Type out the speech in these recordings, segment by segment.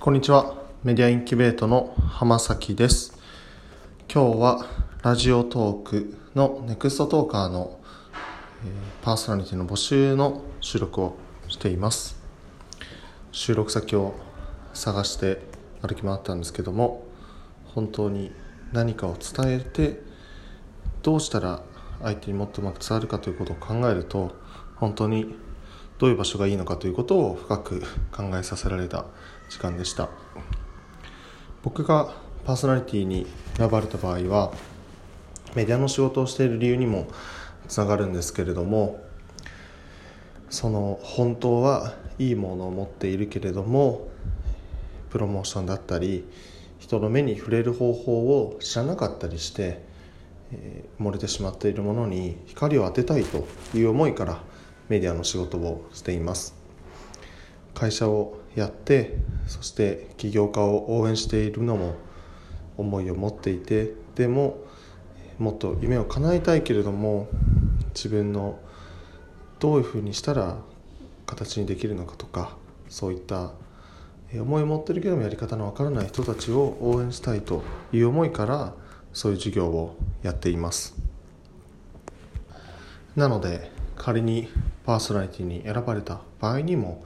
こんにちは。メディアインキュベートの浜崎です。今日はラジオトークのネクストトーカーの、えー、パーソナリティの募集の収録をしています。収録先を探して歩き回ったんですけども本当に何かを伝えてどうしたら相手にもっとうまく伝わるかということを考えると本当にどういう場所がいいのかということを深く考えさせられた時間でした。僕がパーソナリティに選ばれた場合はメディアの仕事をしている理由にもつながるんですけれどもその本当はいいものを持っているけれどもプロモーションだったり人の目に触れる方法を知らなかったりして、えー、漏れてしまっているものに光を当てたいという思いからメディアの仕事をしています。会社をやってそして起業家を応援しているのも思いを持っていてでももっと夢を叶えたいけれども自分のどういうふうにしたら形にできるのかとかそういった思いを持ってるけどもやり方のわからない人たちを応援したいという思いからそういう授業をやっています。なので仮にパーソナリティに選ばれた場合にも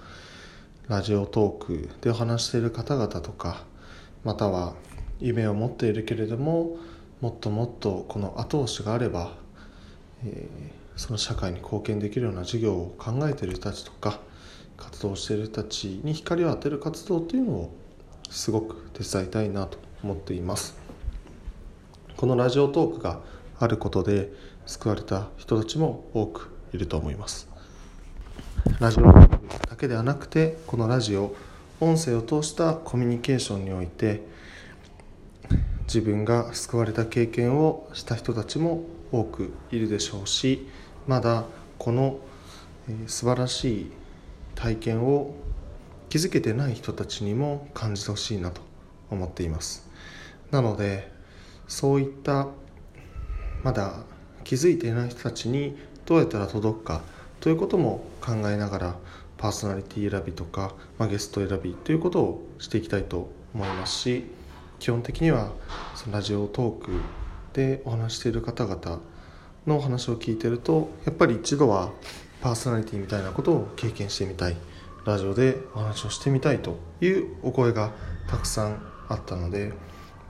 ラジオトークでお話している方々とかまたは夢を持っているけれどももっともっとこの後押しがあれば、えー、その社会に貢献できるような事業を考えている人たちとか活動している人たちに光を当てる活動というのをすごく手伝いたいなと思っています。このラジオトークがあることで救われた人たちも多くいると思います。ラジオだけではなくてこのラジオ音声を通したコミュニケーションにおいて自分が救われた経験をした人たちも多くいるでしょうしまだこの素晴らしい体験を気づけてない人たちにも感じてほしいなと思っています。なのでそういったまだ気づいていない人たちにどうやったら届くかということも考えながらパーソナリティ選びとか、まあ、ゲスト選びということをしていきたいと思いますし基本的にはそのラジオトークでお話している方々のお話を聞いてるとやっぱり一度はパーソナリティみたいなことを経験してみたい。ラジオでお話をしてみたいというお声がたくさんあったので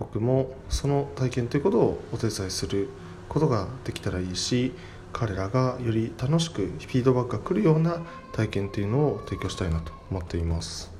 僕もその体験ということをお手伝いすることができたらいいし彼らがより楽しくフィードバックが来るような体験というのを提供したいなと思っています。